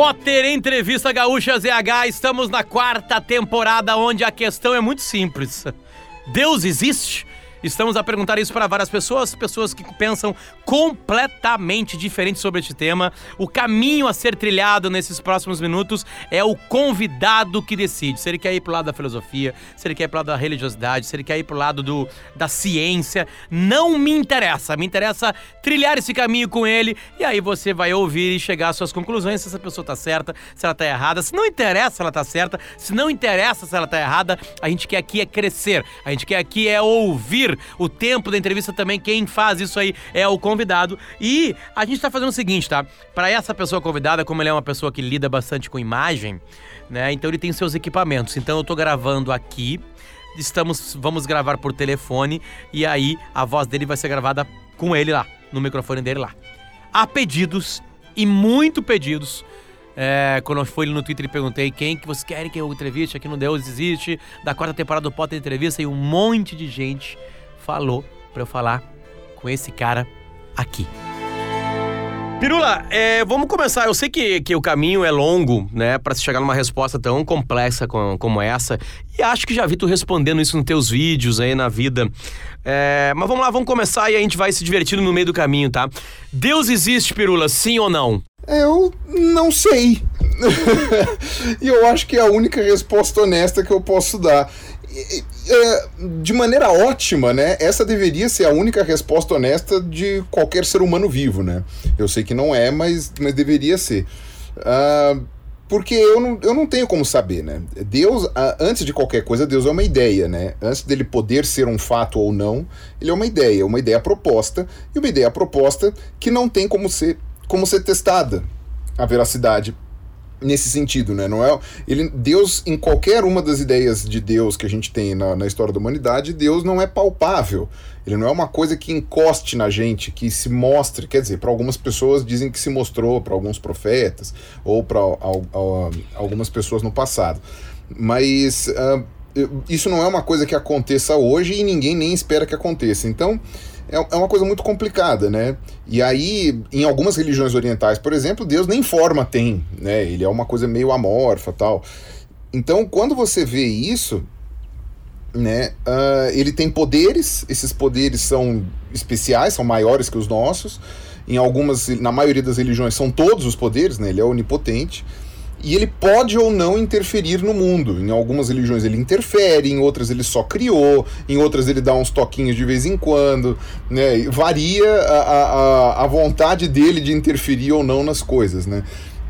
Potter Entrevista Gaúcha ZH, estamos na quarta temporada onde a questão é muito simples. Deus existe? Estamos a perguntar isso para várias pessoas, pessoas que pensam completamente diferente sobre este tema. O caminho a ser trilhado nesses próximos minutos é o convidado que decide. Se ele quer ir pro lado da filosofia, se ele quer ir pro lado da religiosidade, se ele quer ir pro lado do, da ciência, não me interessa. Me interessa trilhar esse caminho com ele e aí você vai ouvir e chegar às suas conclusões se essa pessoa tá certa, se ela tá errada. Se não interessa se ela tá certa, se não interessa se ela tá errada, a gente quer aqui é crescer. A gente quer aqui é ouvir o tempo da entrevista também. Quem faz isso aí é o convidado. E a gente tá fazendo o seguinte, tá? Para essa pessoa convidada, como ele é uma pessoa que lida bastante com imagem, né? Então ele tem seus equipamentos. Então eu tô gravando aqui. Estamos, vamos gravar por telefone e aí a voz dele vai ser gravada com ele lá, no microfone dele lá. Há pedidos e muito pedidos é, quando fui no Twitter e perguntei quem que vocês querem que eu entreviste aqui no Deus Existe, da quarta temporada do Potter Entrevista, e um monte de gente falou para eu falar com esse cara aqui. Pirula, é, vamos começar. Eu sei que, que o caminho é longo, né, para se chegar numa resposta tão complexa com, como essa. E acho que já vi tu respondendo isso nos teus vídeos aí na vida. É, mas vamos lá, vamos começar e a gente vai se divertindo no meio do caminho, tá? Deus existe, Pirula, sim ou não? Eu não sei. e eu acho que é a única resposta honesta que eu posso dar. É, de maneira ótima, né? Essa deveria ser a única resposta honesta de qualquer ser humano vivo, né? Eu sei que não é, mas, mas deveria ser. Uh, porque eu não, eu não tenho como saber, né? Deus, uh, antes de qualquer coisa, Deus é uma ideia, né? Antes dele poder ser um fato ou não, ele é uma ideia, uma ideia proposta, e uma ideia proposta que não tem como ser, como ser testada a veracidade nesse sentido, né? Não é ele Deus em qualquer uma das ideias de Deus que a gente tem na, na história da humanidade, Deus não é palpável. Ele não é uma coisa que encoste na gente, que se mostre. Quer dizer, para algumas pessoas dizem que se mostrou para alguns profetas ou para algumas pessoas no passado, mas uh, isso não é uma coisa que aconteça hoje e ninguém nem espera que aconteça. Então é, é uma coisa muito complicada, né? E aí, em algumas religiões orientais, por exemplo, Deus nem forma tem, né? Ele é uma coisa meio amorfa tal. Então, quando você vê isso, né? Uh, ele tem poderes, esses poderes são especiais, são maiores que os nossos. Em algumas, na maioria das religiões, são todos os poderes, né? Ele é onipotente e ele pode ou não interferir no mundo. Em algumas religiões ele interfere, em outras ele só criou, em outras ele dá uns toquinhos de vez em quando, né? Varia a, a, a vontade dele de interferir ou não nas coisas, né?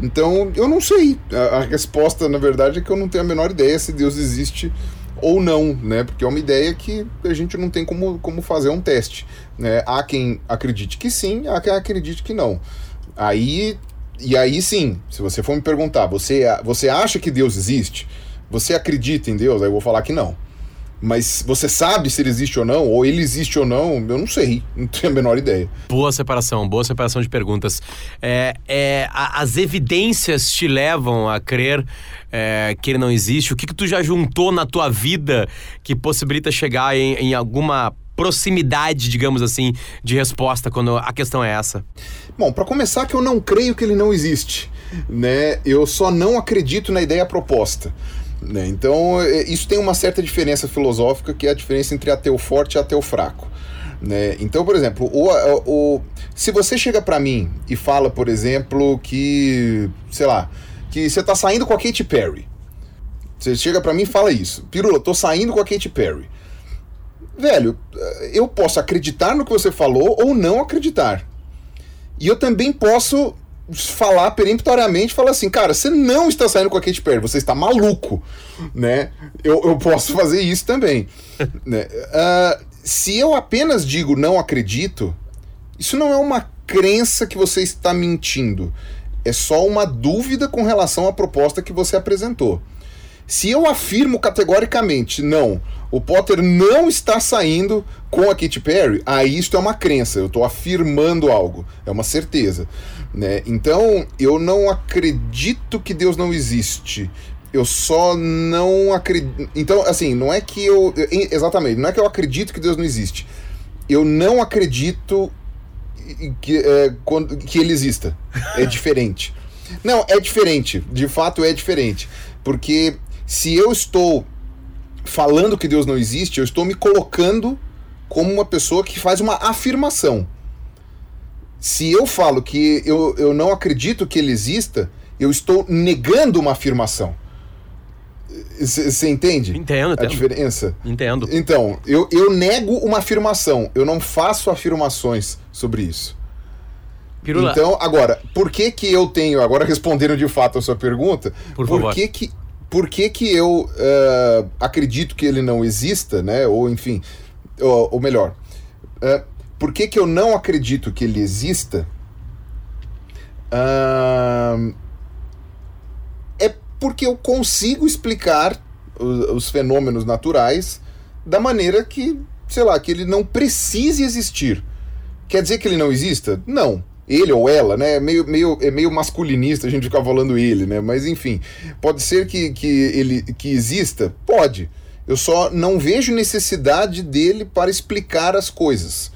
Então, eu não sei. A, a resposta, na verdade, é que eu não tenho a menor ideia se Deus existe ou não, né? Porque é uma ideia que a gente não tem como, como fazer um teste. Né? Há quem acredite que sim, há quem acredite que não. Aí e aí sim, se você for me perguntar, você, você acha que Deus existe? Você acredita em Deus? Aí eu vou falar que não. Mas você sabe se ele existe ou não, ou ele existe ou não, eu não sei, não tenho a menor ideia. Boa separação, boa separação de perguntas. É, é, a, as evidências te levam a crer é, que ele não existe? O que, que tu já juntou na tua vida que possibilita chegar em, em alguma proximidade, digamos assim, de resposta quando a questão é essa? Bom, para começar que eu não creio que ele não existe, né? Eu só não acredito na ideia proposta. Né? Então, é, isso tem uma certa diferença filosófica, que é a diferença entre ateu forte e ateu fraco. Né? Então, por exemplo, o, o, se você chega para mim e fala, por exemplo, que, sei lá, que você tá saindo com a Katy Perry. Você chega para mim e fala isso. Pirula, tô saindo com a Katy Perry velho, eu posso acreditar no que você falou ou não acreditar. E eu também posso falar peremptoriamente, falar assim, cara, você não está saindo com a Katy Perry, você está maluco, né? Eu, eu posso fazer isso também. né? Uh, se eu apenas digo não acredito, isso não é uma crença que você está mentindo. É só uma dúvida com relação à proposta que você apresentou. Se eu afirmo categoricamente, não, o Potter não está saindo com a Katy Perry, aí isto é uma crença, eu estou afirmando algo, é uma certeza. Né? Então, eu não acredito que Deus não existe. Eu só não acredito. Então, assim, não é que eu. Exatamente, não é que eu acredito que Deus não existe. Eu não acredito que, é, que ele exista. É diferente. Não, é diferente. De fato é diferente. Porque se eu estou falando que Deus não existe, eu estou me colocando como uma pessoa que faz uma afirmação. Se eu falo que eu, eu não acredito que ele exista, eu estou negando uma afirmação. Você entende? Entendo, entendo. A diferença? Entendo. Então, eu, eu nego uma afirmação, eu não faço afirmações sobre isso. Pirula. Então, agora, por que que eu tenho, agora respondendo de fato a sua pergunta, por, por que que por que, que eu uh, acredito que ele não exista, né? Ou enfim, ou, ou melhor, uh, por que, que eu não acredito que ele exista? Uh, é porque eu consigo explicar os, os fenômenos naturais da maneira que, sei lá, que ele não precise existir. Quer dizer que ele não exista? Não ele ou ela, né? É meio, meio, é meio masculinista a gente ficar falando ele, né? Mas enfim, pode ser que, que ele que exista? Pode. Eu só não vejo necessidade dele para explicar as coisas.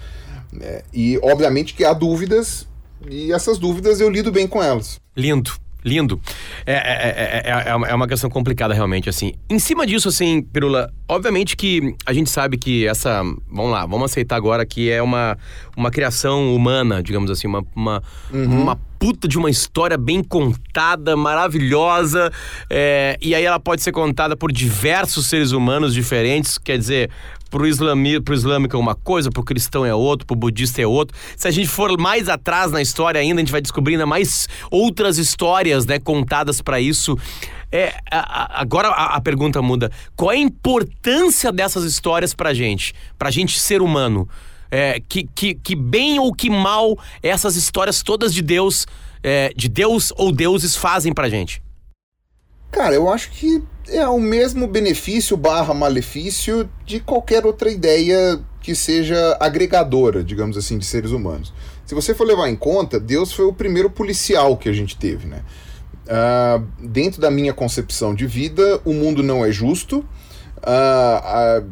Né? E obviamente que há dúvidas, e essas dúvidas eu lido bem com elas. Lindo. Lindo. É, é, é, é, uma questão complicada, realmente, assim. Em cima disso, assim, Pirula, obviamente que a gente sabe que essa... Vamos lá, vamos aceitar agora que é uma, uma criação humana, digamos assim, uma, uma, uhum. uma puta de uma história bem contada, maravilhosa. É, e aí ela pode ser contada por diversos seres humanos diferentes. Quer dizer, pro, islami, pro islâmico é uma coisa, pro cristão é outro, pro budista é outro. Se a gente for mais atrás na história ainda, a gente vai descobrindo mais outras histórias, né, contadas para isso. É, a, a, agora a, a, pergunta muda. Qual é a importância dessas histórias pra gente? Pra gente ser humano? É, que, que, que bem ou que mal essas histórias todas de Deus, é, de Deus ou deuses fazem pra gente? Cara, eu acho que é o mesmo benefício barra malefício de qualquer outra ideia que seja agregadora, digamos assim, de seres humanos. Se você for levar em conta, Deus foi o primeiro policial que a gente teve, né? Uh, dentro da minha concepção de vida, o mundo não é justo. Uh, uh,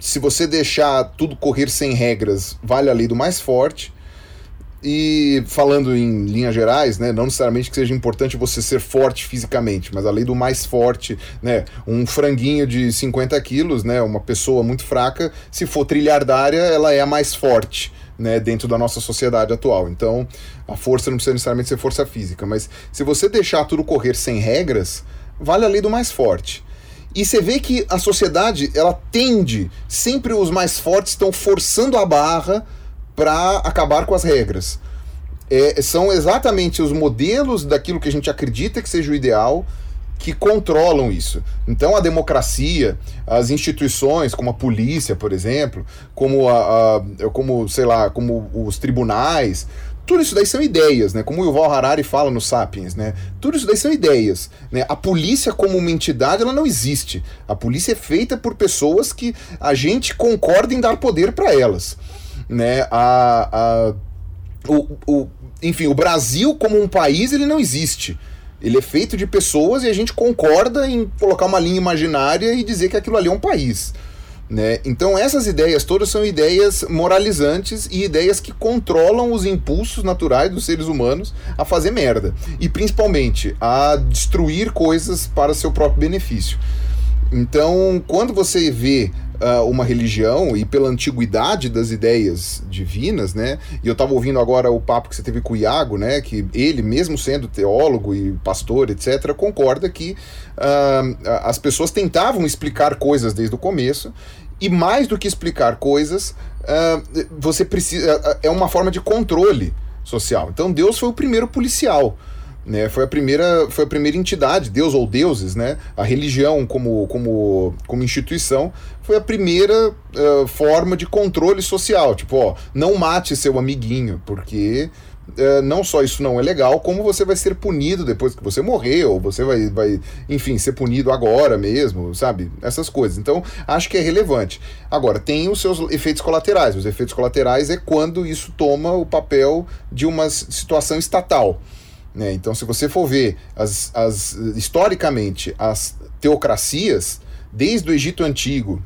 se você deixar tudo correr sem regras, vale a lei do mais forte. E falando em linhas gerais, né, não necessariamente que seja importante você ser forte fisicamente, mas a lei do mais forte, né, um franguinho de 50 quilos, né, uma pessoa muito fraca, se for trilhardária, ela é a mais forte. Né, dentro da nossa sociedade atual. Então, a força não precisa necessariamente ser força física, mas se você deixar tudo correr sem regras, vale a lei do mais forte. E você vê que a sociedade, ela tende, sempre os mais fortes estão forçando a barra para acabar com as regras. É, são exatamente os modelos daquilo que a gente acredita que seja o ideal que controlam isso. Então a democracia, as instituições como a polícia, por exemplo, como a, a, como sei lá, como os tribunais, tudo isso daí são ideias, né? Como o Yuval Harari fala no Sapiens, né? Tudo isso daí são ideias, né? A polícia como uma entidade, ela não existe. A polícia é feita por pessoas que a gente concorda em dar poder para elas né? A, a, o, o, enfim, o Brasil como um país ele não existe. Ele é feito de pessoas e a gente concorda em colocar uma linha imaginária e dizer que aquilo ali é um país. Né? Então essas ideias todas são ideias moralizantes e ideias que controlam os impulsos naturais dos seres humanos a fazer merda. E principalmente a destruir coisas para seu próprio benefício. Então, quando você vê uh, uma religião e pela antiguidade das ideias divinas, né? E eu estava ouvindo agora o papo que você teve com o Iago, né? Que ele, mesmo sendo teólogo e pastor, etc., concorda que uh, as pessoas tentavam explicar coisas desde o começo e mais do que explicar coisas, uh, você precisa é uma forma de controle social. Então Deus foi o primeiro policial. Né, foi a primeira foi a primeira entidade Deus ou deuses né? A religião como como como instituição foi a primeira uh, forma de controle social. Tipo ó não mate seu amiguinho porque uh, não só isso não é legal como você vai ser punido depois que você morrer ou você vai vai enfim ser punido agora mesmo sabe? Essas coisas. Então acho que é relevante. Agora tem os seus efeitos colaterais. Os efeitos colaterais é quando isso toma o papel de uma situação estatal né? Então, se você for ver as, as, historicamente as teocracias, desde o Egito Antigo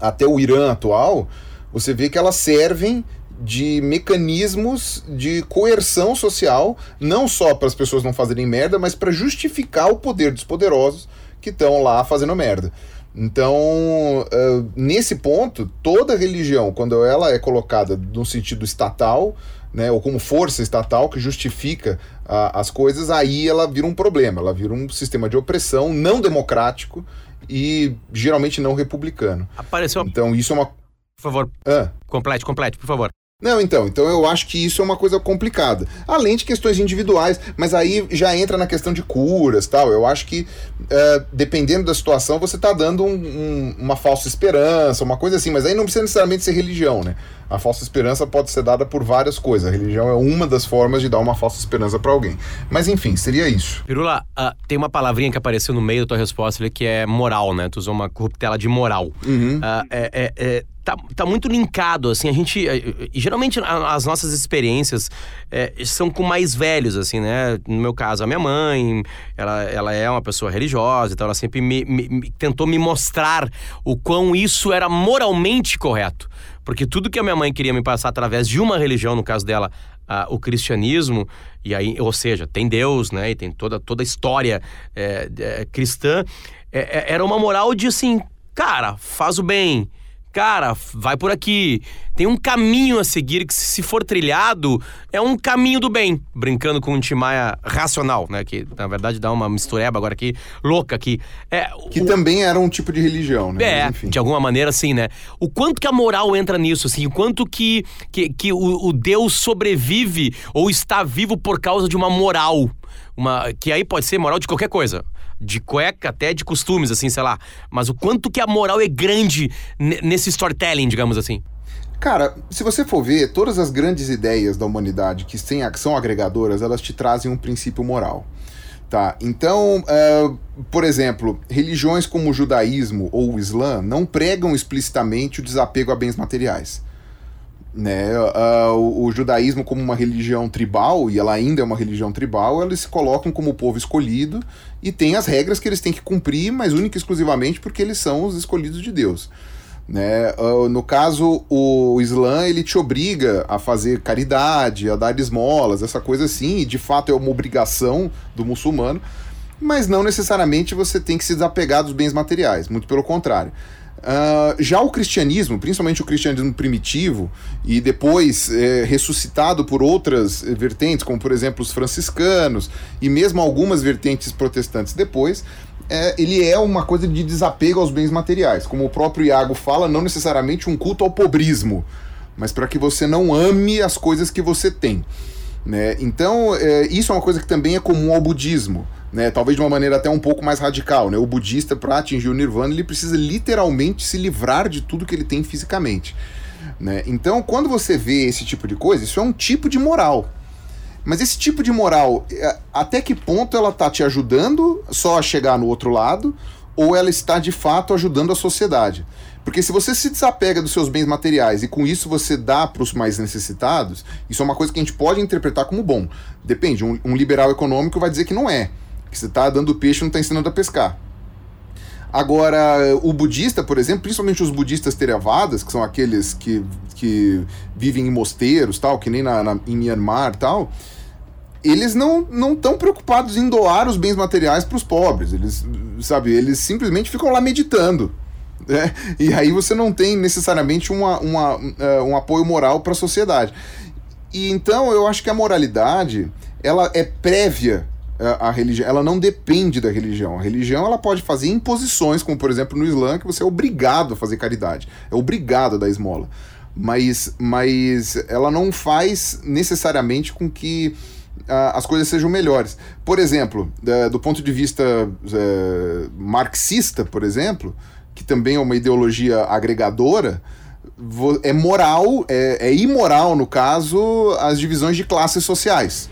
até o Irã atual, você vê que elas servem de mecanismos de coerção social, não só para as pessoas não fazerem merda, mas para justificar o poder dos poderosos que estão lá fazendo merda. Então, uh, nesse ponto, toda religião, quando ela é colocada no sentido estatal, né, ou como força estatal que justifica uh, as coisas, aí ela vira um problema, ela vira um sistema de opressão não democrático e geralmente não republicano. Apareceu. Então, isso é uma. Por favor. Ah. Complete, complete, por favor. Não, então, então eu acho que isso é uma coisa complicada. Além de questões individuais, mas aí já entra na questão de curas tal. Eu acho que, é, dependendo da situação, você está dando um, um, uma falsa esperança, uma coisa assim, mas aí não precisa necessariamente ser religião, né? A falsa esperança pode ser dada por várias coisas. A religião é uma das formas de dar uma falsa esperança para alguém. Mas enfim, seria isso. Pirula, uh, tem uma palavrinha que apareceu no meio da tua resposta ali que é moral, né? Tu usou uma corruptela de moral. Uhum. Uh, é, é, é tá, tá muito linkado, assim, a gente, geralmente as nossas experiências é, são com mais velhos, assim, né, no meu caso, a minha mãe, ela, ela é uma pessoa religiosa, então ela sempre me, me, tentou me mostrar o quão isso era moralmente correto, porque tudo que a minha mãe queria me passar através de uma religião, no caso dela, o cristianismo, e aí, ou seja, tem Deus, né, e tem toda, toda a história é, é, cristã, era uma moral de assim, cara, faz o bem, cara, vai por aqui. Tem um caminho a seguir que, se for trilhado, é um caminho do bem. Brincando com um Timaya racional, né? Que na verdade dá uma mistureba agora aqui, louca aqui. É, que o... também era um tipo de religião, né? É, de alguma maneira, sim, né? O quanto que a moral entra nisso, assim, o quanto que, que, que o, o Deus sobrevive ou está vivo por causa de uma moral. Uma, que aí pode ser moral de qualquer coisa de cueca até de costumes, assim, sei lá. Mas o quanto que a moral é grande nesse storytelling, digamos assim. Cara, se você for ver, todas as grandes ideias da humanidade que são agregadoras, elas te trazem um princípio moral. Tá, então, uh, por exemplo, religiões como o judaísmo ou o islã não pregam explicitamente o desapego a bens materiais né, uh, o, o, judaísmo como uma religião tribal, e ela ainda é uma religião tribal, eles se colocam como o povo escolhido e tem as regras que eles têm que cumprir, mas única e exclusivamente porque eles são os escolhidos de Deus. Né? Uh, no caso, o Islã ele te obriga a fazer caridade, a dar esmolas, essa coisa assim, e de fato é uma obrigação do muçulmano, mas não necessariamente você tem que se desapegar dos bens materiais, muito pelo contrário. Uh, já o cristianismo, principalmente o cristianismo primitivo, e depois é, ressuscitado por outras vertentes, como por exemplo os franciscanos, e mesmo algumas vertentes protestantes depois, é, ele é uma coisa de desapego aos bens materiais. Como o próprio Iago fala, não necessariamente um culto ao pobrismo, mas para que você não ame as coisas que você tem. Né? Então, é, isso é uma coisa que também é comum ao budismo né, talvez de uma maneira até um pouco mais radical. Né? O budista, para atingir o nirvana, ele precisa literalmente se livrar de tudo que ele tem fisicamente. Né? Então, quando você vê esse tipo de coisa, isso é um tipo de moral. Mas esse tipo de moral, é, até que ponto ela está te ajudando só a chegar no outro lado, ou ela está de fato ajudando a sociedade? Porque se você se desapega dos seus bens materiais e com isso você dá para os mais necessitados, isso é uma coisa que a gente pode interpretar como bom. Depende, um, um liberal econômico vai dizer que não é que você está dando peixe e não está ensinando a pescar. Agora, o budista, por exemplo, principalmente os budistas Theravadas, que são aqueles que, que vivem em mosteiros, tal, que nem na, na em Myanmar tal, eles não não estão preocupados em doar os bens materiais para os pobres. Eles, sabe, eles simplesmente ficam lá meditando. Né? E aí você não tem necessariamente uma, uma, uh, um apoio moral para a sociedade. E então eu acho que a moralidade ela é prévia a, religião, ela não depende da religião. A religião ela pode fazer imposições, como por exemplo no Islã, que você é obrigado a fazer caridade, é obrigado a dar esmola. Mas, mas ela não faz necessariamente com que uh, as coisas sejam melhores. Por exemplo, uh, do ponto de vista uh, marxista, por exemplo, que também é uma ideologia agregadora, é moral, é, é imoral, no caso, as divisões de classes sociais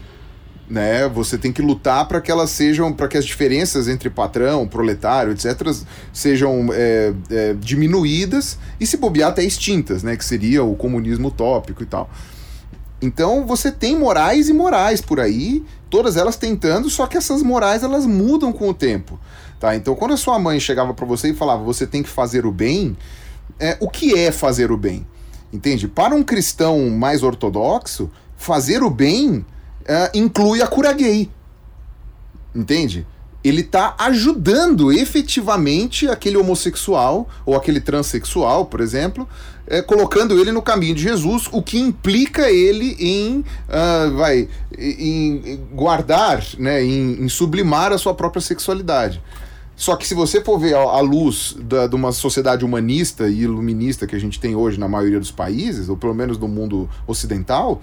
né? Você tem que lutar para que elas sejam, para que as diferenças entre patrão, proletário, etc., sejam é, é, diminuídas e se bobear até extintas, né? Que seria o comunismo utópico e tal. Então você tem morais e morais por aí, todas elas tentando, só que essas morais elas mudam com o tempo, tá? Então quando a sua mãe chegava para você e falava você tem que fazer o bem, é, o que é fazer o bem? Entende? Para um cristão mais ortodoxo, fazer o bem uh, inclui a cura gay. Entende? Ele está ajudando efetivamente aquele homossexual ou aquele transexual, por exemplo, é, colocando ele no caminho de Jesus, o que implica ele em, uh, vai, em guardar, né, em, em sublimar a sua própria sexualidade. Só que se você for ver a luz da, de uma sociedade humanista e iluminista que a gente tem hoje na maioria dos países, ou pelo menos no mundo ocidental,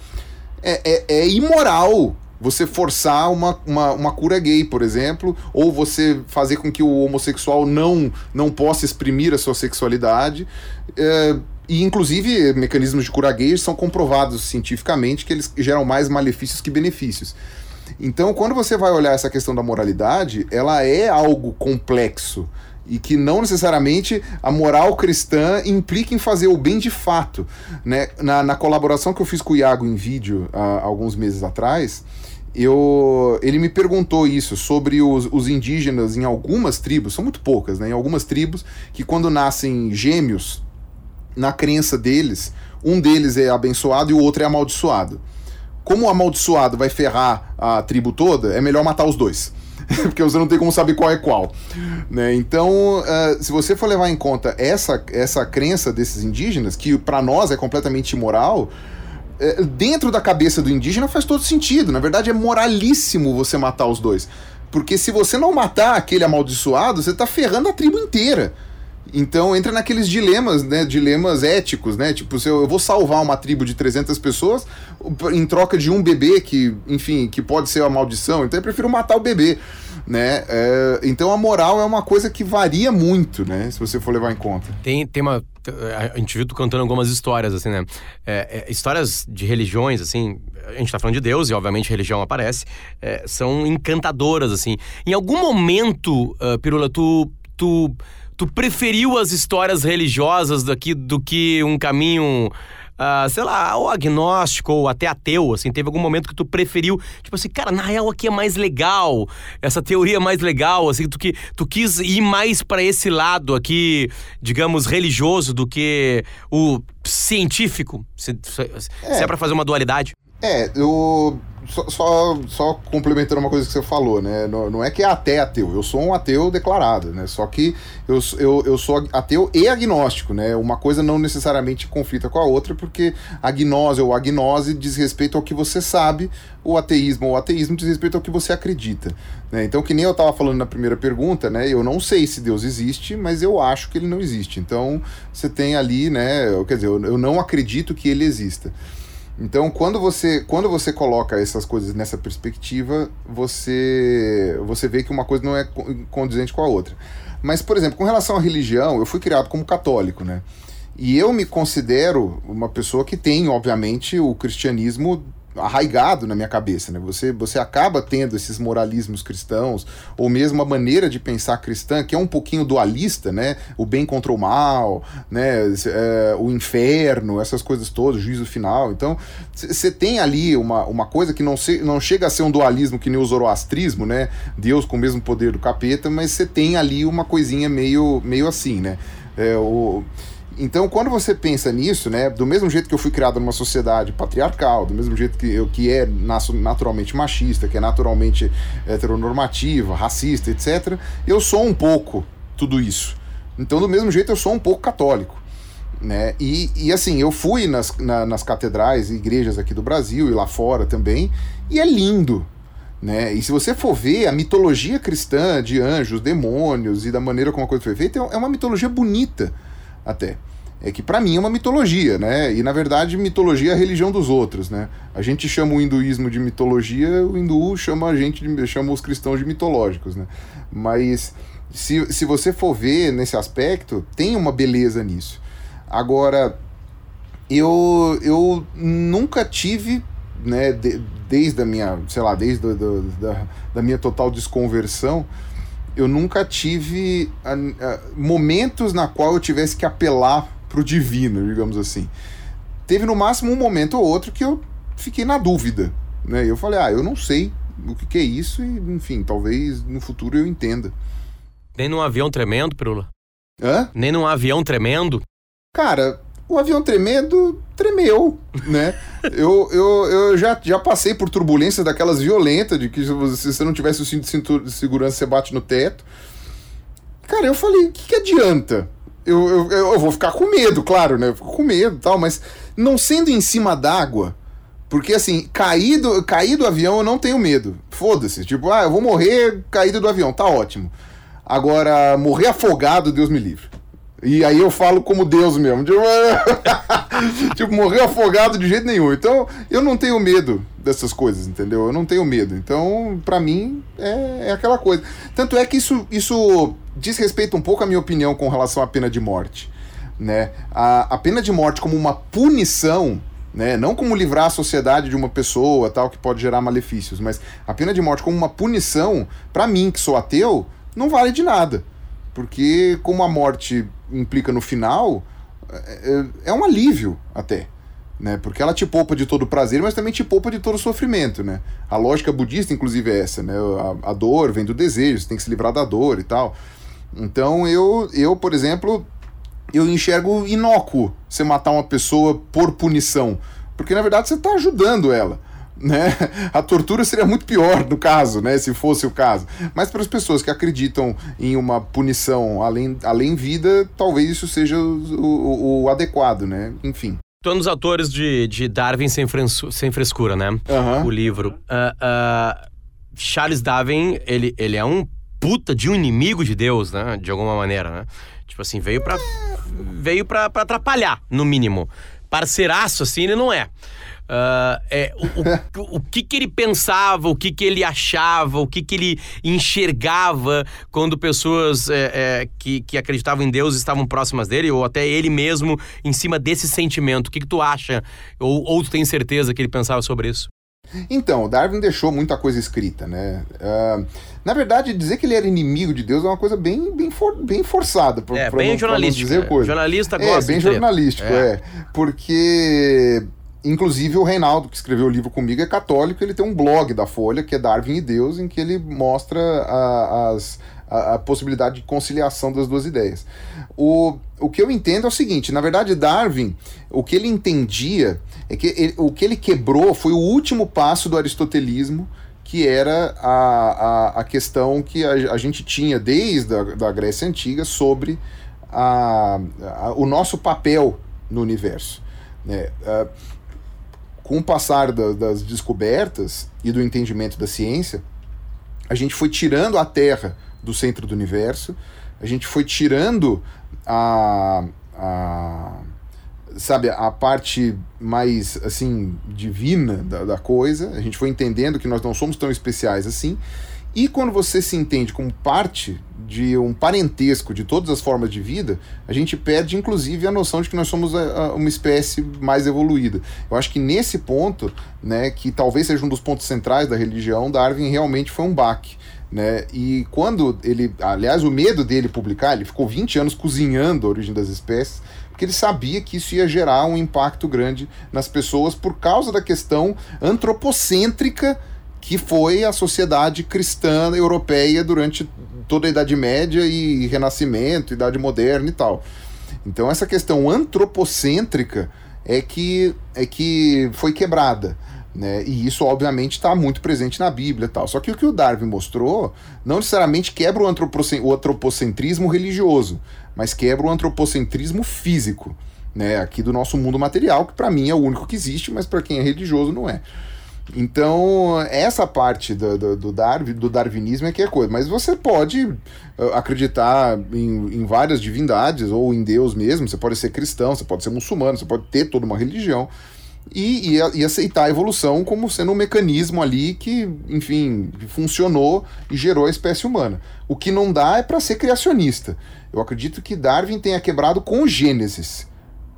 é, é, é imoral você forçar uma, uma, uma, cura gay, por exemplo, ou você fazer com que o homossexual não, não possa exprimir a sua sexualidade. É, e, inclusive, mecanismos de cura gay são comprovados cientificamente que eles geram mais malefícios que benefícios. Então, quando você vai olhar essa questão da moralidade, ela é algo complexo e que não necessariamente a moral cristã implica em fazer o bem de fato. Né? Na, na colaboração que eu fiz com o Iago em vídeo há alguns meses atrás, eu, ele me perguntou isso sobre os, os indígenas em algumas tribos, são muito poucas, né? Em algumas tribos que quando nascem gêmeos, na crença deles, um deles é abençoado e o outro é amaldiçoado como o amaldiçoado vai ferrar a tribo toda, é melhor matar os dois. Porque você não tem como saber qual é qual. Né? Então, uh, se você for levar em conta essa, essa crença desses indígenas, que para nós é completamente imoral, uh, dentro da cabeça do indígena faz todo sentido. Na verdade, é moralíssimo você matar os dois. Porque se você não matar aquele amaldiçoado, você está ferrando a tribo inteira. Então entra naqueles dilemas, né? Dilemas éticos, né? Tipo, se eu, eu, vou salvar uma tribo de 300 pessoas em troca de um bebê que, enfim, que pode ser uma maldição, então eu prefiro matar o bebê, né? É, então a moral é uma coisa que varia muito, né? Se você for levar em conta. Tem, tem uma... A gente viu tu cantando algumas histórias, assim, né? É, é, histórias de religiões, assim... A gente tá falando de Deus e, obviamente, religião aparece. É, são encantadoras, assim. Em algum momento, uh, Pirula, tu... tu tu preferiu as histórias religiosas daqui do que um caminho. Uh, sei lá, ou agnóstico, ou até ateu, assim, teve algum momento que tu preferiu, tipo assim, cara, na real aqui é mais legal, essa teoria é mais legal, assim, tu, que, tu quis ir mais para esse lado aqui, digamos, religioso do que o científico, se, se é, é pra fazer uma dualidade. É, eu só, só, só, complementando uma coisa que você falou, né? Não, não, é que é até ateu, eu sou um ateu declarado, né? Só que eu, eu, eu sou ateu e agnóstico, né? Uma coisa não necessariamente conflita com a outra, porque a gnose ou agnose diz respeito ao que você sabe, o ateísmo ou ateísmo diz respeito ao que você acredita. Né? Então, que nem eu estava falando na primeira pergunta, né? Eu não sei se Deus existe, mas eu acho que ele não existe. Então, você tem ali, né? Quer dizer, eu, eu não acredito que ele exista. Então, quando você, quando você coloca essas coisas nessa perspectiva, você, você vê que uma coisa não é condizente com a outra. Mas, por exemplo, com relação à religião, eu fui criado como católico, né? E eu me considero uma pessoa que tem, obviamente, o cristianismo arraigado na minha cabeça, né? Você, você acaba tendo esses moralismos cristãos, ou mesmo a maneira de pensar cristã, que é um pouquinho dualista, né? O bem contra o mal, né? É, o inferno, essas coisas todas, o juízo final. Então, você tem ali uma, uma coisa que não, se, não chega a ser um dualismo que nem o zoroastrismo, né? Deus com o mesmo poder do capeta, mas você tem ali uma coisinha meio, meio assim, né? É, o então, quando você pensa nisso, né, do mesmo jeito que eu fui criado numa sociedade patriarcal, do mesmo jeito que eu que é naturalmente machista, que é naturalmente heteronormativa, racista, etc., eu sou um pouco tudo isso. Então, do mesmo jeito, eu sou um pouco católico. Né? E, e assim, eu fui nas, na, nas catedrais e igrejas aqui do Brasil e lá fora também, e é lindo. Né? E se você for ver a mitologia cristã de anjos, demônios e da maneira como a coisa foi feita, é uma mitologia bonita até. É que para mim é uma mitologia, né? E na verdade mitologia é a religião dos outros, né? A gente chama o hinduísmo de mitologia, o hindu chama a gente de, chama os cristãos de mitológicos, né? Mas se, se você for ver nesse aspecto, tem uma beleza nisso. Agora, eu, eu nunca tive, né, de, desde a minha, sei lá, desde do, do, da, da minha total desconversão, eu nunca tive a, a, momentos na qual eu tivesse que apelar pro divino, digamos assim. Teve no máximo um momento ou outro que eu fiquei na dúvida, né? Eu falei, ah, eu não sei o que, que é isso e, enfim, talvez no futuro eu entenda. Nem num avião tremendo, Perula? Hã? Nem num avião tremendo? Cara, o avião tremendo, tremeu, né? eu eu, eu já, já passei por turbulências daquelas violentas, de que se você não tivesse o cinto de segurança, você bate no teto. Cara, eu falei, o que, que adianta? Eu, eu, eu vou ficar com medo, claro, né? Eu fico com medo tal, mas não sendo em cima d'água, porque assim, cair do, cair do avião eu não tenho medo. Foda-se. Tipo, ah, eu vou morrer caído do avião, tá ótimo. Agora, morrer afogado, Deus me livre. E aí eu falo como Deus mesmo. Tipo, tipo, morrer afogado de jeito nenhum. Então, eu não tenho medo dessas coisas, entendeu? Eu não tenho medo. Então, para mim, é, é, aquela coisa. Tanto é que isso, isso diz respeito um pouco à minha opinião com relação à pena de morte. Né? A, a pena de morte como uma punição né? Não como livrar a sociedade de uma pessoa, tal, que pode gerar malefícios, mas a pena de morte como uma punição, para mim que sou ateu, não vale de nada. Porque como a morte implica no final, é, é um alívio até. Né? Porque ela te poupa de todo prazer, mas também te poupa de todo sofrimento, né? A lógica budista, inclusive, é essa, né? A, a dor vem do desejo, você tem que se livrar da dor e tal. Então eu, eu por exemplo, eu enxergo inócuo você matar uma pessoa por punição. Porque na verdade você está ajudando ela. Né? A tortura seria muito pior no caso, né? Se fosse o caso. Mas para as pessoas que acreditam em uma punição além, além vida, talvez isso seja o, o, o adequado, né? Enfim. Tu é um dos autores de, de Darwin sem, sem frescura, né? Uhum. O livro. Uh, uh, Charles Darwin, ele, ele é um puta de um inimigo de Deus, né? De alguma maneira, né? Tipo assim, veio pra, veio pra, pra atrapalhar, no mínimo. Parceiraço, assim, ele não é. Uh, é, o, o, o, que, que ele pensava, o que, que ele achava, o que, que ele enxergava quando pessoas é, é, que, que acreditavam em Deus estavam próximas dele, ou até ele mesmo em cima desse sentimento. O que, que tu acha? Ou, ou tu tem certeza que ele pensava sobre isso? Então, Darwin deixou muita coisa escrita, né? Uh, na verdade, dizer que ele era inimigo de Deus é uma coisa bem, bem, for, bem forçada. Pra, é, pra bem jornalístico. Dizer coisa. Jornalista é, gosta É, bem jornalístico, é. é. Porque, inclusive, o Reinaldo, que escreveu o livro comigo, é católico. Ele tem um blog da Folha, que é Darwin e Deus, em que ele mostra a, as, a, a possibilidade de conciliação das duas ideias. O, o que eu entendo é o seguinte: na verdade, Darwin, o que ele entendia é que ele, o que ele quebrou foi o último passo do aristotelismo, que era a, a, a questão que a, a gente tinha desde a da Grécia Antiga sobre a, a, o nosso papel no universo. Né? Com o passar da, das descobertas e do entendimento da ciência, a gente foi tirando a Terra do centro do universo, a gente foi tirando a, a sabe, a parte mais, assim, divina da, da coisa. A gente foi entendendo que nós não somos tão especiais assim. E quando você se entende como parte de um parentesco de todas as formas de vida, a gente perde inclusive a noção de que nós somos a, a, uma espécie mais evoluída. Eu acho que nesse ponto, né, que talvez seja um dos pontos centrais da religião, Darwin realmente foi um baque. Né? E quando ele, aliás, o medo dele publicar, ele ficou 20 anos cozinhando a origem das espécies, porque ele sabia que isso ia gerar um impacto grande nas pessoas por causa da questão antropocêntrica que foi a sociedade cristã europeia durante toda a Idade Média e Renascimento, Idade Moderna e tal. Então essa questão antropocêntrica é que é que foi quebrada. Né? E isso, obviamente, está muito presente na Bíblia e tal. Só que o que o Darwin mostrou não necessariamente quebra o, antropocentrismo religioso, mas quebra o antropocentrismo físico, né, aqui do nosso mundo material, que para mim é o único que existe, mas para quem é religioso não é. Então, essa parte do, do, do, Darwin, do darwinismo é que é coisa. Mas você pode uh, acreditar em, em, várias divindades, ou em Deus mesmo, você pode ser cristão, você pode ser muçulmano, você pode ter toda uma religião. E, e, e, aceitar a evolução como sendo um mecanismo ali que, enfim, funcionou e gerou a espécie humana. O que não dá é para ser criacionista. Eu acredito que Darwin tenha quebrado com o Gênesis,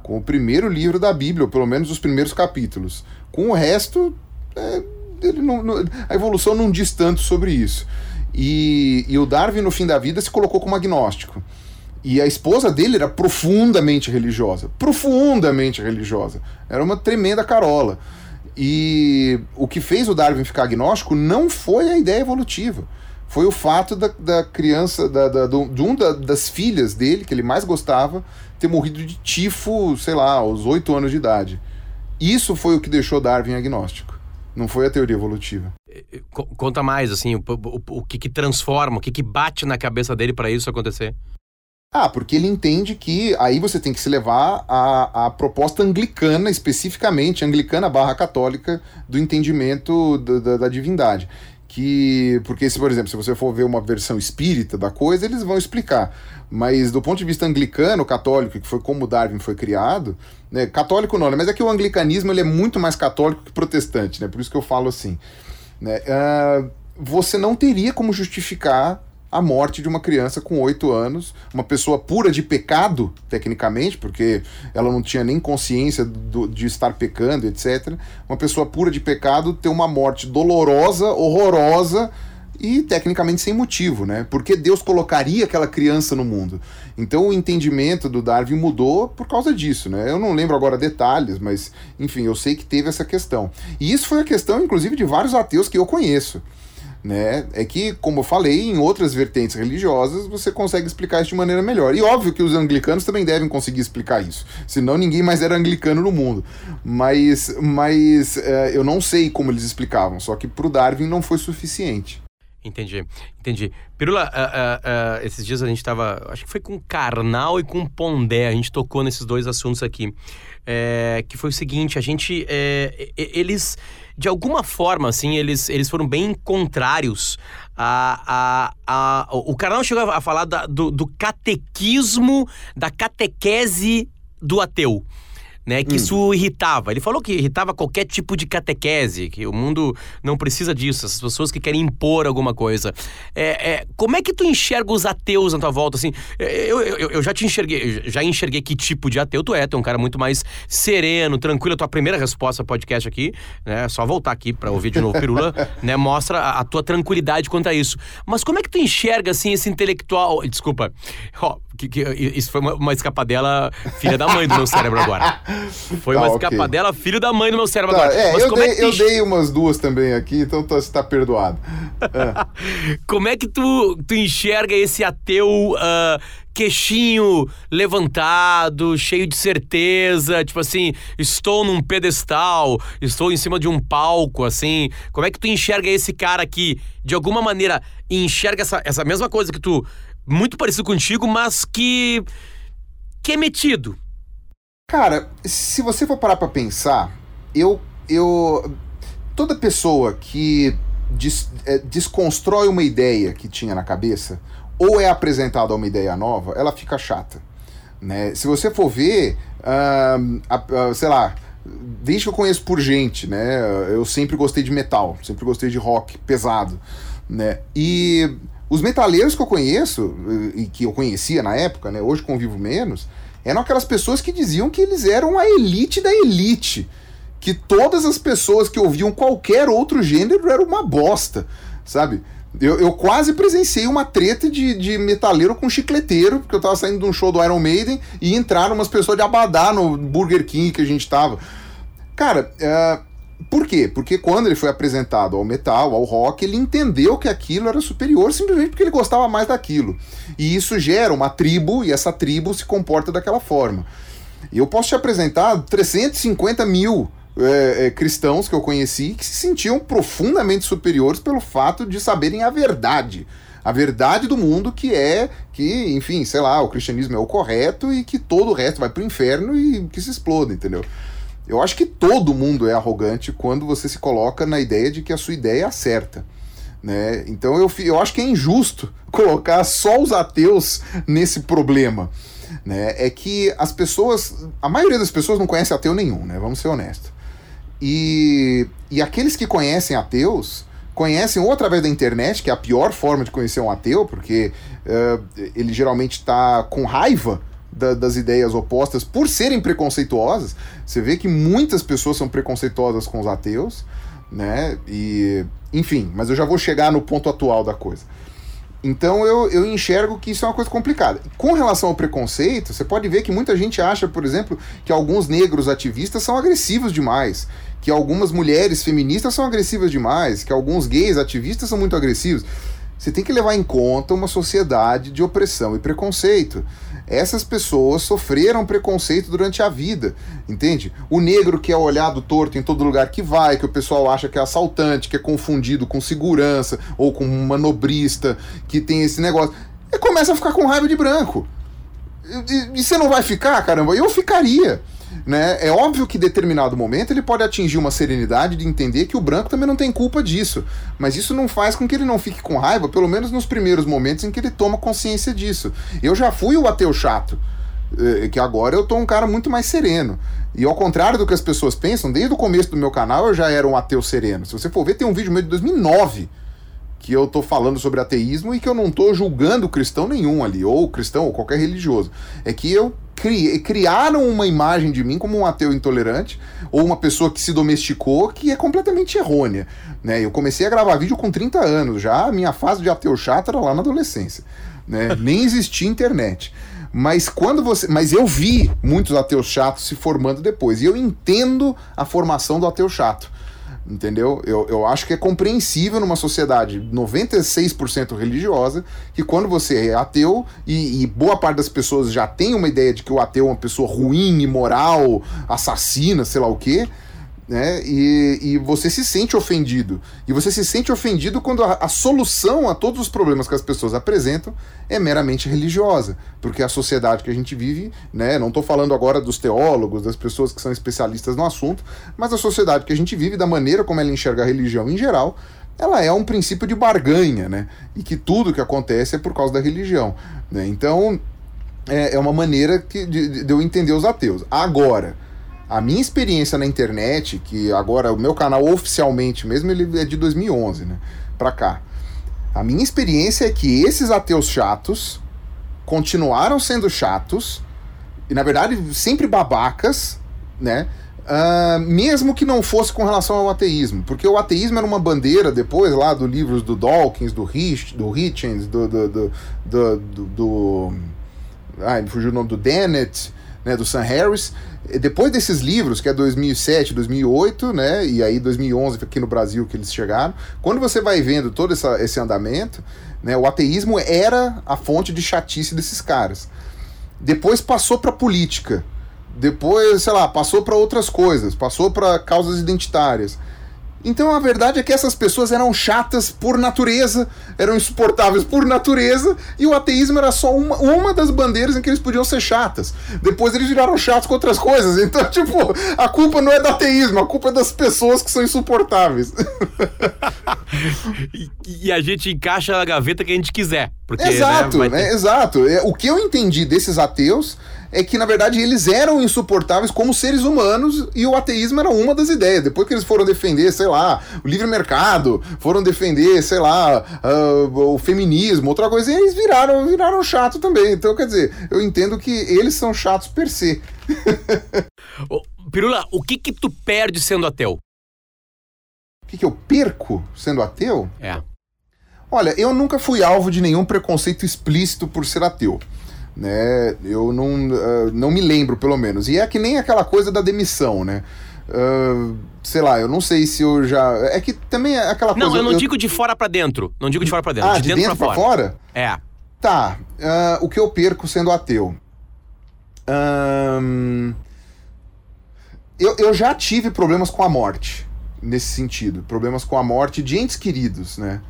com o primeiro livro da Bíblia, ou pelo menos os primeiros capítulos. Com o resto, é, não, não, a evolução não diz tanto sobre isso. E, e o Darwin, no fim da vida, se colocou como agnóstico. E a esposa dele era profundamente religiosa. Profundamente religiosa. Era uma tremenda carola. E o que fez o Darwin ficar agnóstico não foi a ideia evolutiva foi o fato da, da criança, da, da, do, de uma das filhas dele, que ele mais gostava, ter morrido de tifo, sei lá, aos oito anos de idade. Isso foi o que deixou Darwin agnóstico. Não foi a teoria evolutiva. Conta mais, assim, o, o, o que, que transforma, o que, que bate na cabeça dele para isso acontecer? Ah, porque ele entende que aí você tem que se levar à, à proposta anglicana, especificamente, anglicana barra católica, do entendimento da, da, da divindade que porque se por exemplo se você for ver uma versão espírita da coisa eles vão explicar. Mas do ponto de vista anglicano católico que foi como Darwin foi criado né católico não né, mas é que o anglicanismo ele é muito mais católico que protestante né por isso que eu falo assim né. Uh, você não teria como justificar a morte de uma criança com oito anos, uma pessoa pura de pecado, tecnicamente, porque ela não tinha nem consciência do, de estar pecando, etc. Uma pessoa pura de pecado ter uma morte dolorosa, horrorosa e tecnicamente sem motivo, né? Porque Deus colocaria aquela criança no mundo. Então o entendimento do Darwin mudou por causa disso, né? Eu não lembro agora detalhes, mas enfim, eu sei que teve essa questão. E isso foi a questão, inclusive, de vários ateus que eu conheço né? É que, como eu falei, em outras vertentes religiosas você consegue explicar isso de maneira melhor. E óbvio que os anglicanos também devem conseguir explicar isso, senão ninguém mais era anglicano no mundo. Mas, mas é, eu não sei como eles explicavam, só que para o Darwin não foi suficiente. Entendi, entendi. Pirula, uh, uh, uh, esses dias a gente estava, acho que foi com Karnal e com Pondé, a gente tocou nesses dois assuntos aqui. É, que foi o seguinte, a gente, é, eles de alguma forma, assim, eles, eles foram bem contrários a, a, a, o canal chegou a falar da, do, do catequismo, da catequese do ateu né? Que hum. isso irritava. Ele falou que irritava qualquer tipo de catequese, que o mundo não precisa disso, essas pessoas que querem impor alguma coisa. É, é, como é que tu enxerga os ateus na tua volta? Assim, é, eu, eu, eu já te enxerguei, já enxerguei que tipo de ateu tu é, tu é um cara muito mais sereno, tranquilo. A tua primeira resposta ao podcast aqui, né? Só voltar aqui para ouvir de novo Pirula, né? Mostra a, a, tua tranquilidade quanto a isso. Mas como é que tu enxerga, assim, esse intelectual... Desculpa, ó, que, que, isso foi uma, uma escapadela filha da mãe do meu cérebro agora. Foi tá, uma okay. escapadela filho da mãe do meu cérebro tá, agora. É, Mas eu, dei, é que eu dei umas duas também aqui, então você tá perdoado. É. como é que tu, tu enxerga esse ateu uh, queixinho levantado, cheio de certeza, tipo assim, estou num pedestal, estou em cima de um palco, assim. Como é que tu enxerga esse cara que, de alguma maneira, enxerga essa, essa mesma coisa que tu muito parecido contigo, mas que. que é metido. Cara, se você for parar pra pensar, eu. eu toda pessoa que des, é, desconstrói uma ideia que tinha na cabeça, ou é apresentada uma ideia nova, ela fica chata. Né? Se você for ver, uh, sei lá, desde que eu conheço por gente, né? Eu sempre gostei de metal, sempre gostei de rock pesado, né? E os metaleiros que eu conheço, e que eu conhecia na época, né, hoje convivo menos, eram aquelas pessoas que diziam que eles eram a elite da elite. Que todas as pessoas que ouviam qualquer outro gênero eram uma bosta, sabe? Eu, eu quase presenciei uma treta de, de metaleiro com chicleteiro, porque eu tava saindo de um show do Iron Maiden e entraram umas pessoas de abadá no Burger King que a gente tava. Cara, uh, por quê? Porque quando ele foi apresentado ao metal, ao rock, ele entendeu que aquilo era superior simplesmente porque ele gostava mais daquilo. E isso gera uma tribo, e essa tribo se comporta daquela forma. Eu posso te apresentar 350 mil é, é, cristãos que eu conheci que se sentiam profundamente superiores pelo fato de saberem a verdade. A verdade do mundo que é que, enfim, sei lá, o cristianismo é o correto e que todo o resto vai pro inferno e que se exploda, entendeu? Eu acho que todo mundo é arrogante quando você se coloca na ideia de que a sua ideia é certa. Né? Então eu, eu acho que é injusto colocar só os ateus nesse problema. Né? É que as pessoas, a maioria das pessoas não conhece ateu nenhum, né? vamos ser honestos. E, e aqueles que conhecem ateus conhecem ou através da internet, que é a pior forma de conhecer um ateu, porque uh, ele geralmente está com raiva da, das ideias opostas por serem preconceituosas. Você vê que muitas pessoas são preconceituosas com os ateus, né? E, enfim, mas eu já vou chegar no ponto atual da coisa. Então eu, eu enxergo que isso é uma coisa complicada. Com relação ao preconceito, você pode ver que muita gente acha, por exemplo, que alguns negros ativistas são agressivos demais, que algumas mulheres feministas são agressivas demais, que alguns gays ativistas são muito agressivos. Você tem que levar em conta uma sociedade de opressão e preconceito. Essas pessoas sofreram preconceito durante a vida, entende? O negro que é olhado torto em todo lugar que vai, que o pessoal acha que é assaltante, que é confundido com segurança ou com um manobrista, que tem esse negócio, e começa a ficar com raiva de branco. E, e você não vai ficar, caramba? Eu ficaria. Né? É óbvio que em determinado momento ele pode atingir uma serenidade de entender que o branco também não tem culpa disso. Mas isso não faz com que ele não fique com raiva, pelo menos nos primeiros momentos em que ele toma consciência disso. Eu já fui o ateu chato, eh, que agora eu tô um cara muito mais sereno. E ao contrário do que as pessoas pensam, desde o começo do meu canal eu já era um ateu sereno. Se você for ver, tem um vídeo meu de 2009 que eu tô falando sobre ateísmo e que eu não tô julgando cristão nenhum ali, ou cristão, ou qualquer religioso. É que eu cri criaram uma imagem de mim como um ateu intolerante, ou uma pessoa que se domesticou, que é completamente errônea. Né? Eu comecei a gravar vídeo com 30 anos já, a minha fase de ateu chato era lá na adolescência. Né? Nem existia internet. Mas quando você. Mas eu vi muitos ateus chatos se formando depois. E eu entendo a formação do ateu chato entendeu? Eu, eu acho que é compreensível numa sociedade 96% religiosa que quando você é ateu e, e, boa parte das pessoas já tem uma ideia de que o ateu é uma pessoa ruim, imoral, assassina, sei lá o quê, né? E, e você se sente ofendido. E você se sente ofendido quando a, a, solução a todos os problemas que as pessoas apresentam é meramente religiosa. Porque a sociedade que a gente vive, né? Não estou falando agora dos teólogos, das pessoas que são especialistas no assunto, mas a sociedade que a gente vive, da maneira como ela enxerga a religião em geral, ela é um princípio de barganha, né? E que tudo que acontece é por causa da religião. Né? Então, é, é uma maneira que, de, de eu entender os ateus. Agora a minha experiência na internet, que agora o meu canal oficialmente mesmo, ele é de 2011, né? Pra cá. A minha experiência é que esses ateus chatos continuaram sendo chatos, e na verdade sempre babacas, né? Uh, mesmo que não fosse com relação ao ateísmo, porque o ateísmo era uma bandeira depois lá do livros do Dawkins, do Rich, do Hitchens, do do, do, do, do, do me fugiu o nome do Dennett, né, do Sam Harris. Depois desses livros, que é 2007, 2008, né, e aí 2011 aqui no Brasil que eles chegaram, quando você vai vendo todo essa, esse andamento, né, o ateísmo era a fonte de chatice desses caras. Depois passou para política. Depois, sei lá, passou para outras coisas, passou para causas identitárias. Então a verdade é que essas pessoas eram chatas por natureza, eram insuportáveis por natureza, e o ateísmo era só uma, uma das bandeiras em que eles podiam ser chatas. Depois eles viraram chatos com outras coisas. Então, tipo, a culpa não é do ateísmo, a culpa é das pessoas que são insuportáveis. e, e, a gente encaixa na gaveta que a gente quiser. Porque, exato, né, né, exato. É, o que eu entendi desses ateus é que, na verdade, eles eram insuportáveis como seres humanos e o ateísmo era uma das ideias. Depois que eles foram defender, sei lá, o livre mercado, foram defender, sei lá, uh, o feminismo, outra coisa, e eles viraram, viraram chato também. Então, quer dizer, eu entendo que eles são chatos per se. Pirula, o que que tu perde sendo ateu? O que que eu perco sendo ateu? É. Olha, eu nunca fui alvo de nenhum preconceito explícito por ser ateu né? Eu não, uh, não me lembro, pelo menos. E é que nem aquela coisa da demissão, né? Uh, sei lá, eu não sei se eu já. É que também é aquela coisa. Não, eu não eu... digo de fora para dentro. Não digo de fora para dentro. Ah, de, de dentro, dentro pra, fora. fora. É. Tá. Uh, o que eu perco sendo ateu? eu, eu já tive problemas com a morte, nesse sentido. Problemas com a morte de entes queridos, né?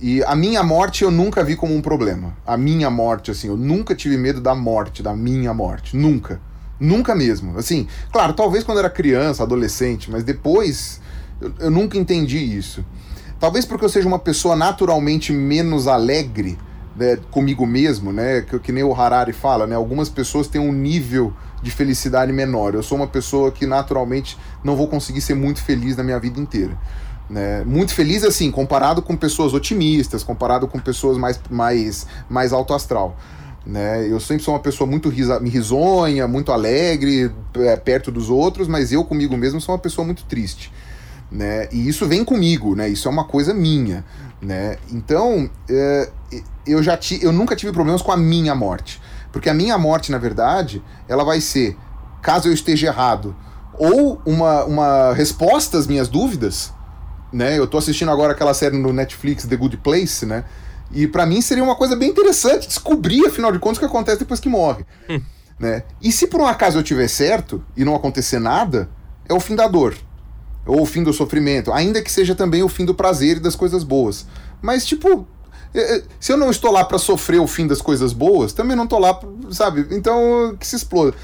E a minha morte eu nunca vi como um problema. A minha morte, assim, eu nunca tive medo da morte, da minha morte. Nunca. Nunca mesmo. Assim, claro, talvez quando era criança, adolescente, mas depois eu, eu nunca entendi isso. Talvez porque eu seja uma pessoa naturalmente menos alegre né, comigo mesmo, né? Que, que nem o Harari fala, né? Algumas pessoas têm um nível de felicidade menor. Eu sou uma pessoa que naturalmente não vou conseguir ser muito feliz na minha vida inteira. Né? Muito feliz, assim, comparado com pessoas otimistas, comparado com pessoas mais, mais, mais alto astral. Né? Eu sempre sou uma pessoa muito risa, risonha, muito alegre, é, perto dos outros, mas eu comigo mesmo sou uma pessoa muito triste. Né? E isso vem comigo, né? Isso é uma coisa minha, né? Então, é, eu já ti, eu nunca tive problemas com a minha morte, porque a minha morte, na verdade, ela vai ser, caso eu esteja errado, ou uma, uma resposta às minhas dúvidas, né? Eu tô assistindo agora aquela série no Netflix, The Good Place, né? E para mim seria uma coisa bem interessante descobrir, afinal de contas, o que acontece depois que morre. Hum. Né? E se por um acaso eu tiver certo e não acontecer nada, é o fim da dor. Ou o fim do sofrimento. Ainda que seja também o fim do prazer e das coisas boas. Mas, tipo, é, é, se eu não estou lá para sofrer o fim das coisas boas, também não estou lá, sabe? Então, que se exploda.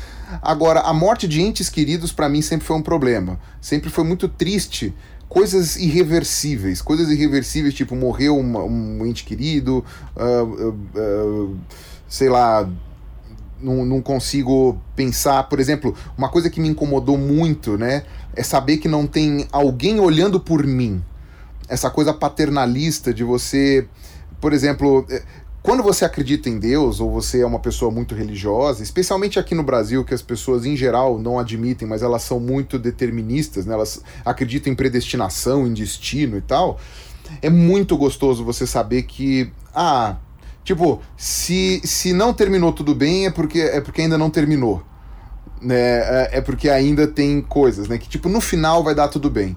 Agora, a morte de entes queridos para mim sempre foi um problema. Sempre foi muito triste. Coisas irreversíveis, coisas irreversíveis, tipo morreu um, ente querido, uh, uh, uh, sei lá, não, não consigo pensar. Por exemplo, uma coisa que me incomodou muito, né, é saber que não tem alguém olhando por mim. Essa coisa paternalista de você, por exemplo, quando você acredita em Deus ou você é uma pessoa muito religiosa, especialmente aqui no Brasil, que as pessoas em geral não admitem, mas elas são muito deterministas, né? elas acreditam em predestinação, em destino e tal, é muito gostoso você saber que, ah, tipo, se, se não terminou tudo bem é porque, é porque ainda não terminou. Né? É, é porque ainda tem coisas, né? Que tipo, no final vai dar tudo bem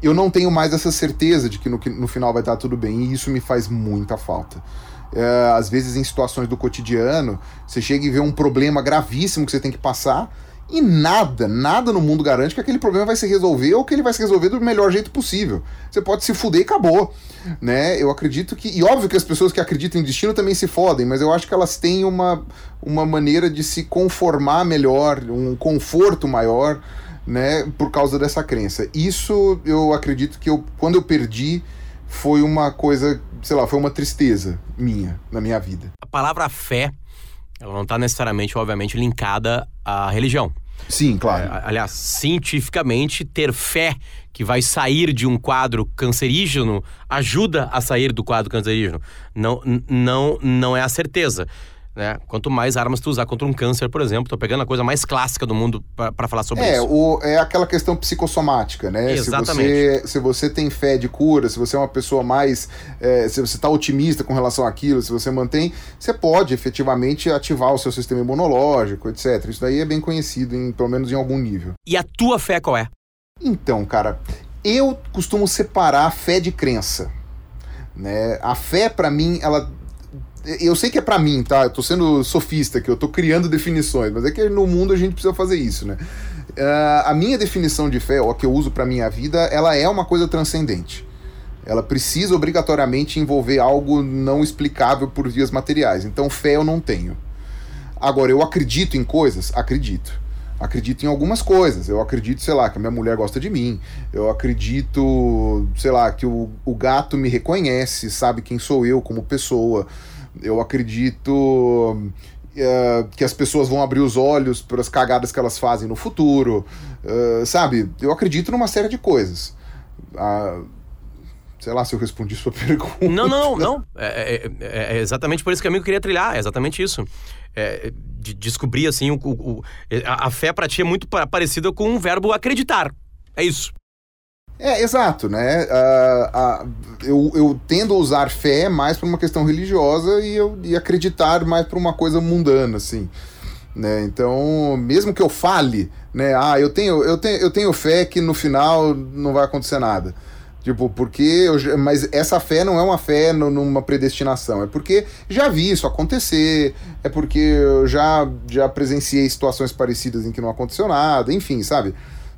eu não tenho mais essa certeza de que no, no final vai dar tudo bem, e isso me faz muita falta. É, às vezes em situações do cotidiano, você chega e vê um problema gravíssimo que você tem que passar e nada, nada no mundo garante que aquele problema vai se resolver ou que ele vai se resolver do melhor jeito possível. Você pode se fuder e acabou, né? Eu acredito que e óbvio que as pessoas que acreditam em destino também se fodem, mas eu acho que elas têm uma uma maneira de se conformar melhor, um conforto maior, né, por causa dessa crença. Isso eu acredito que eu quando eu perdi foi uma coisa, sei lá, foi uma tristeza minha na minha vida. A palavra fé, ela não está necessariamente, obviamente, linkada à religião. Sim, claro. É, aliás, cientificamente, ter fé que vai sair de um quadro cancerígeno ajuda a sair do quadro cancerígeno. Não, não, não é a certeza. Né? Quanto mais armas tu usar contra um câncer, por exemplo, tô pegando a coisa mais clássica do mundo para falar sobre é, isso. O, é aquela questão psicossomática, né? Exatamente. Se você, se você tem fé de cura, se você é uma pessoa mais. É, se você está otimista com relação àquilo, se você mantém, você pode efetivamente ativar o seu sistema imunológico, etc. Isso daí é bem conhecido, em, pelo menos em algum nível. E a tua fé qual é? Então, cara, eu costumo separar fé de crença. Né? A fé, para mim, ela eu sei que é para mim, tá? Eu tô sendo sofista aqui, eu tô criando definições, mas é que no mundo a gente precisa fazer isso, né? Uh, a minha definição de fé, ou a que eu uso para minha vida, ela é uma coisa transcendente. Ela precisa obrigatoriamente envolver algo não explicável por vias materiais. Então, fé eu não tenho. Agora, eu acredito em coisas? Acredito. Acredito em algumas coisas. Eu acredito, sei lá, que a minha mulher gosta de mim. Eu acredito, sei lá, que o, o gato me reconhece, sabe quem sou eu como pessoa. Eu acredito uh, que as pessoas vão abrir os olhos para as cagadas que elas fazem no futuro. Uh, sabe? Eu acredito numa série de coisas. Uh, sei lá se eu respondi sua pergunta. Não, não, não. É, é, é, é exatamente por esse caminho que eu queria trilhar. É exatamente isso. É, de descobrir, assim, o, o, a, a fé para ti é muito parecida com o verbo acreditar. É isso. É, exato, né? Uh, uh, eu, eu tendo a usar fé mais para uma questão religiosa e, eu, e acreditar mais para uma coisa mundana, assim. Né? Então, mesmo que eu fale, né? Ah, eu tenho, eu, tenho, eu tenho fé que no final não vai acontecer nada. Tipo, porque eu, mas essa fé não é uma fé no, numa predestinação, é porque já vi isso acontecer, é porque eu já, já presenciei situações parecidas em que não aconteceu nada, enfim, sabe?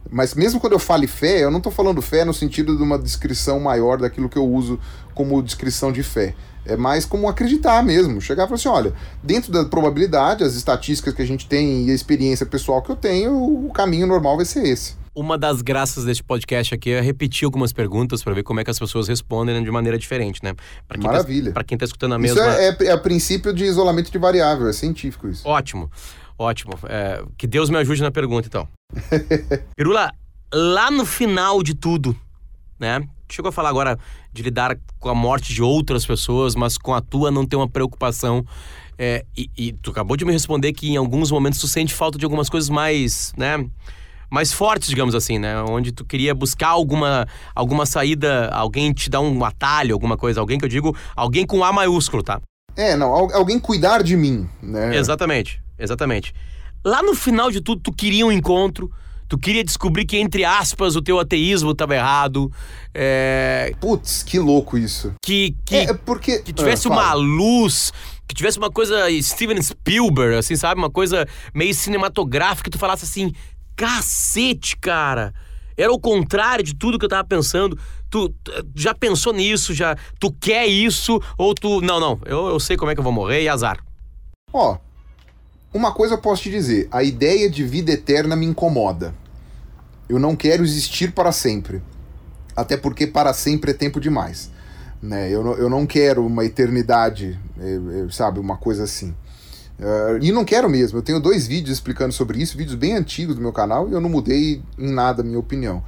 Mas mesmo quando eu falo fé, eu não estou falando fé no sentido de uma descrição maior daquilo que eu uso como descrição de fé. É mais como acreditar mesmo. Chegar e falar assim: olha, dentro da probabilidade, as estatísticas que a gente tem e a experiência pessoal que eu tenho, o caminho normal vai ser esse. Uma das graças deste podcast aqui é repetir algumas perguntas para ver como é que as pessoas respondem de maneira diferente, né? Pra quem tá Maravilha. Tá, para quem está escutando a mesma. Isso é, é, é princípio de isolamento de variável, é científico isso. Ótimo. Ótimo. É, que Deus me ajude na pergunta, então. Pirula, lá no final de tudo, né? Chegou a falar agora de lidar com a morte de outras pessoas, mas com a tua não ter uma preocupação. É, e, e, tu acabou de me responder que em alguns momentos tu sente falta de algumas coisas mais, né? Mais fortes, digamos assim, né? Onde tu queria buscar alguma, alguma saída, alguém te dar um atalho, alguma coisa. Alguém que eu digo, alguém com A maiúsculo, tá? É, não, alguém cuidar de mim, né? Exatamente. Exatamente. Lá no final de tudo, tu queria um encontro, tu queria descobrir que, entre aspas, o teu ateísmo estava errado. É, Putz, que louco isso. que, que, É, é porque. que tivesse Ah, uma luz, que tivesse uma coisa Steven Spielberg, assim, sabe? Uma coisa meio cinematográfica, que tu falasse assim, cacete, cara. Era o contrário de tudo que eu tava pensando. Tu, tu já pensou nisso? Já tu quer isso ou tu não, não. Eu, eu sei como é que eu vou morrer e azar. Ó, uma coisa eu posso te dizer: a ideia de vida eterna me incomoda. Eu não quero existir para sempre. Até porque para sempre é tempo demais. Né? Eu, não- eu não quero uma eternidade, eh, eh, sabe? Uma coisa assim. Eh, e não quero mesmo. Eu tenho dois vídeos explicando sobre isso, vídeos bem antigos do meu canal, e eu não mudei em nada a minha opinião.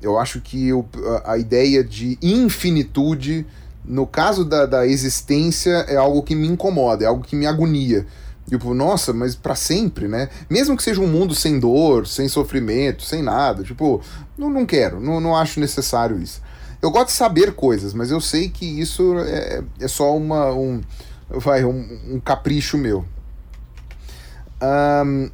Eu acho que eu- a- a ideia de infinitude, no caso da, da existência, é algo que me incomoda, é algo que me agonia. Tipo, nossa, mas pra sempre, né? Mesmo que seja um mundo sem dor, sem sofrimento, sem nada, tipo, não, não quero, não, não acho necessário isso. Eu gosto de saber coisas, mas eu sei que isso é, é só uma, um, vai, um, um capricho meu. Ahn,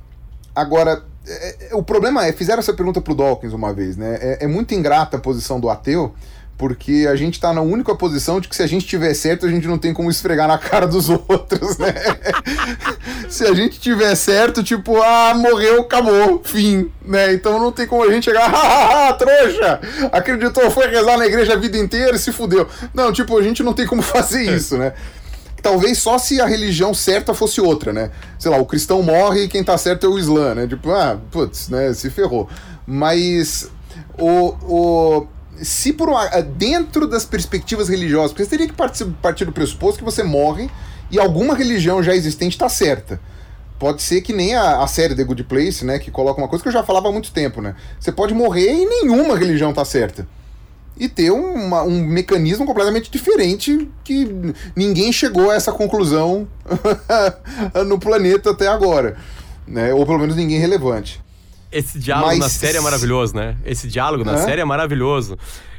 agora, é- é- o problema é, fizeram essa pergunta pro Dawkins uma vez, né? É, é muito ingrata a posição do ateu, porque a gente tá na única posição de que se a gente tiver certo, a gente não tem como esfregar na cara dos outros, né? se a gente tiver certo, tipo, ah, morreu, acabou, fim, né? Então não tem como a gente chegar, hahaha, trouxa! Acreditou, foi rezar na igreja a vida inteira e se fudeu. Não, tipo, a gente não tem como fazer isso, né? Talvez só se a religião certa fosse outra, né? Sei lá, o cristão morre e quem tá certo é o Islã, né? Tipo, ah, putz, né? Se ferrou. Mas o. o se por uma, dentro das perspectivas religiosas, porque você teria que partir, partir do pressuposto que você morre e alguma religião já existente está certa. Pode ser que nem a, a série The Good Place, né? Que coloca uma coisa que eu já falava há muito tempo, né? Você pode morrer e nenhuma religião tá certa e ter uma- um mecanismo completamente diferente que ninguém chegou a essa conclusão no planeta até agora, né? Ou pelo menos ninguém relevante. Esse diálogo Mas- na série é maravilhoso, né? Esse diálogo na Hã? série é maravilhoso.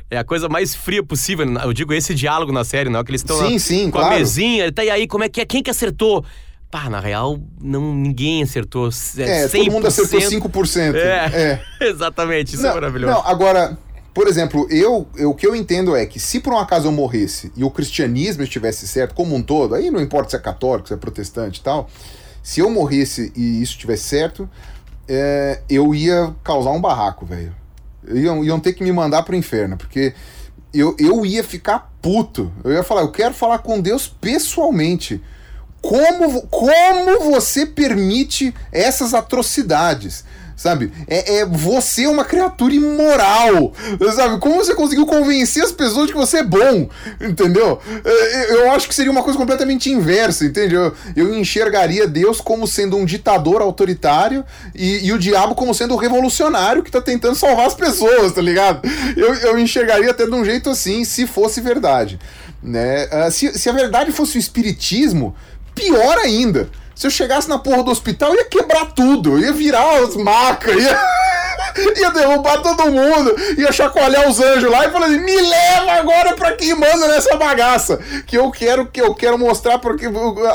É a coisa mais fria possível. Eu digo esse diálogo na série, não? Que eles estão Sim, com claro. a mesinha. Tá, e aí, como é que é? Quem que acertou? Pá, na real, não, ninguém acertou. É, 100%. todo mundo acertou 5%. É, exatamente. Isso é Não, maravilhoso. Não, agora, por exemplo, eu, eu- o que eu entendo é que se por um acaso eu morresse e o cristianismo estivesse certo como um todo, aí não importa se é católico, se é protestante e tal, se eu morresse e isso estivesse certo, é, eu ia causar um barraco, velho. Iam, iam ter que me mandar pro inferno, porque eu, eu ia ficar puto. Eu ia falar, eu quero falar com Deus pessoalmente. Como, como você permite essas atrocidades? Sabe? É, é você é uma criatura imoral. Sabe? Como você conseguiu convencer as pessoas de que você é bom? Entendeu? É, Eu acho que seria uma coisa completamente inversa, entende? Eu, eu enxergaria Deus como sendo um ditador autoritário e, e o diabo como sendo o revolucionário que tá tentando salvar as pessoas, tá ligado? Eu, eu enxergaria até de um jeito assim, se fosse verdade. Né? Ah, se, se a verdade fosse o espiritismo, pior ainda. Se eu chegasse na porra do hospital, ia quebrar tudo, ia virar as macas, ia, ia derrubar todo mundo, ia chacoalhar os anjos lá e falar assim: me leva agora pra quem manda nessa bagaça. Que eu quero que eu quero mostrar porque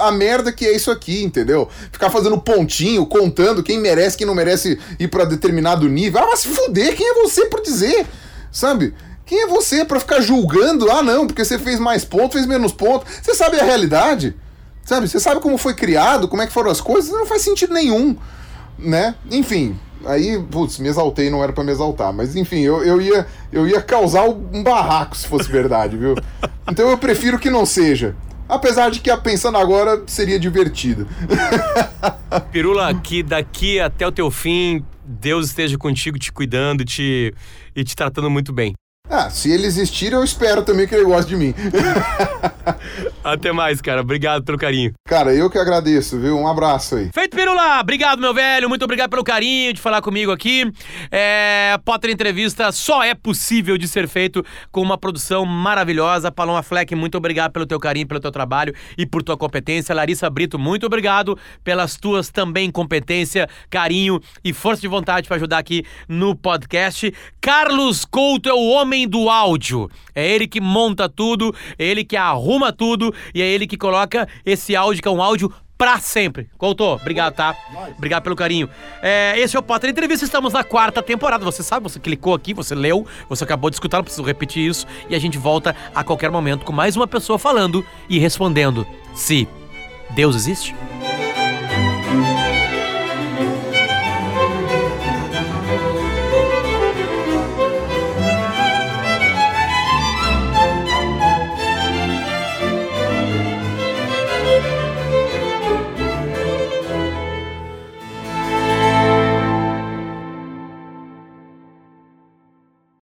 a merda que é isso aqui, entendeu? Ficar fazendo pontinho, contando quem merece, quem não merece ir pra determinado nível. Ah, mas se fuder, quem é você por dizer? Sabe? Quem é você pra ficar julgando? Ah, não, porque você fez mais ponto, fez menos ponto. Você sabe a realidade? Sabe? Você sabe como foi criado, como é que foram as coisas? Não faz sentido nenhum, né? Enfim, aí, putz, me exaltei, não era pra me exaltar, mas enfim, eu, eu, ia, eu ia causar um barraco se fosse verdade, viu? Então eu prefiro que não seja. Apesar de que, pensando agora, seria divertido. Pirula, que daqui até o teu fim, Deus esteja contigo, te cuidando te, e te tratando muito bem. Ah, se ele existir, eu espero também que ele goste de mim. Até mais, cara. Obrigado pelo carinho. Cara, eu que agradeço, viu? Um abraço aí. Feito, Pirula! Obrigado, meu velho. Muito obrigado pelo carinho de falar comigo aqui. É, Potter Entrevista só é possível de ser feito com uma produção maravilhosa. Paloma Fleck, muito obrigado pelo teu carinho, pelo teu trabalho e por tua competência. Larissa Brito, muito obrigado pelas tuas também competência, carinho e força de vontade para ajudar aqui no podcast. Carlos Couto é o homem do áudio. É ele que monta tudo, é ele que arruma tudo e é ele que coloca esse áudio que é um áudio pra sempre. Couto, obrigado, tá? Obrigado pelo carinho. É, esse é o Potter Entrevista, estamos na quarta temporada. Você sabe, você clicou aqui, você leu, você acabou de escutar, não preciso repetir isso. E a gente volta a qualquer momento com mais uma pessoa falando e respondendo se Deus existe.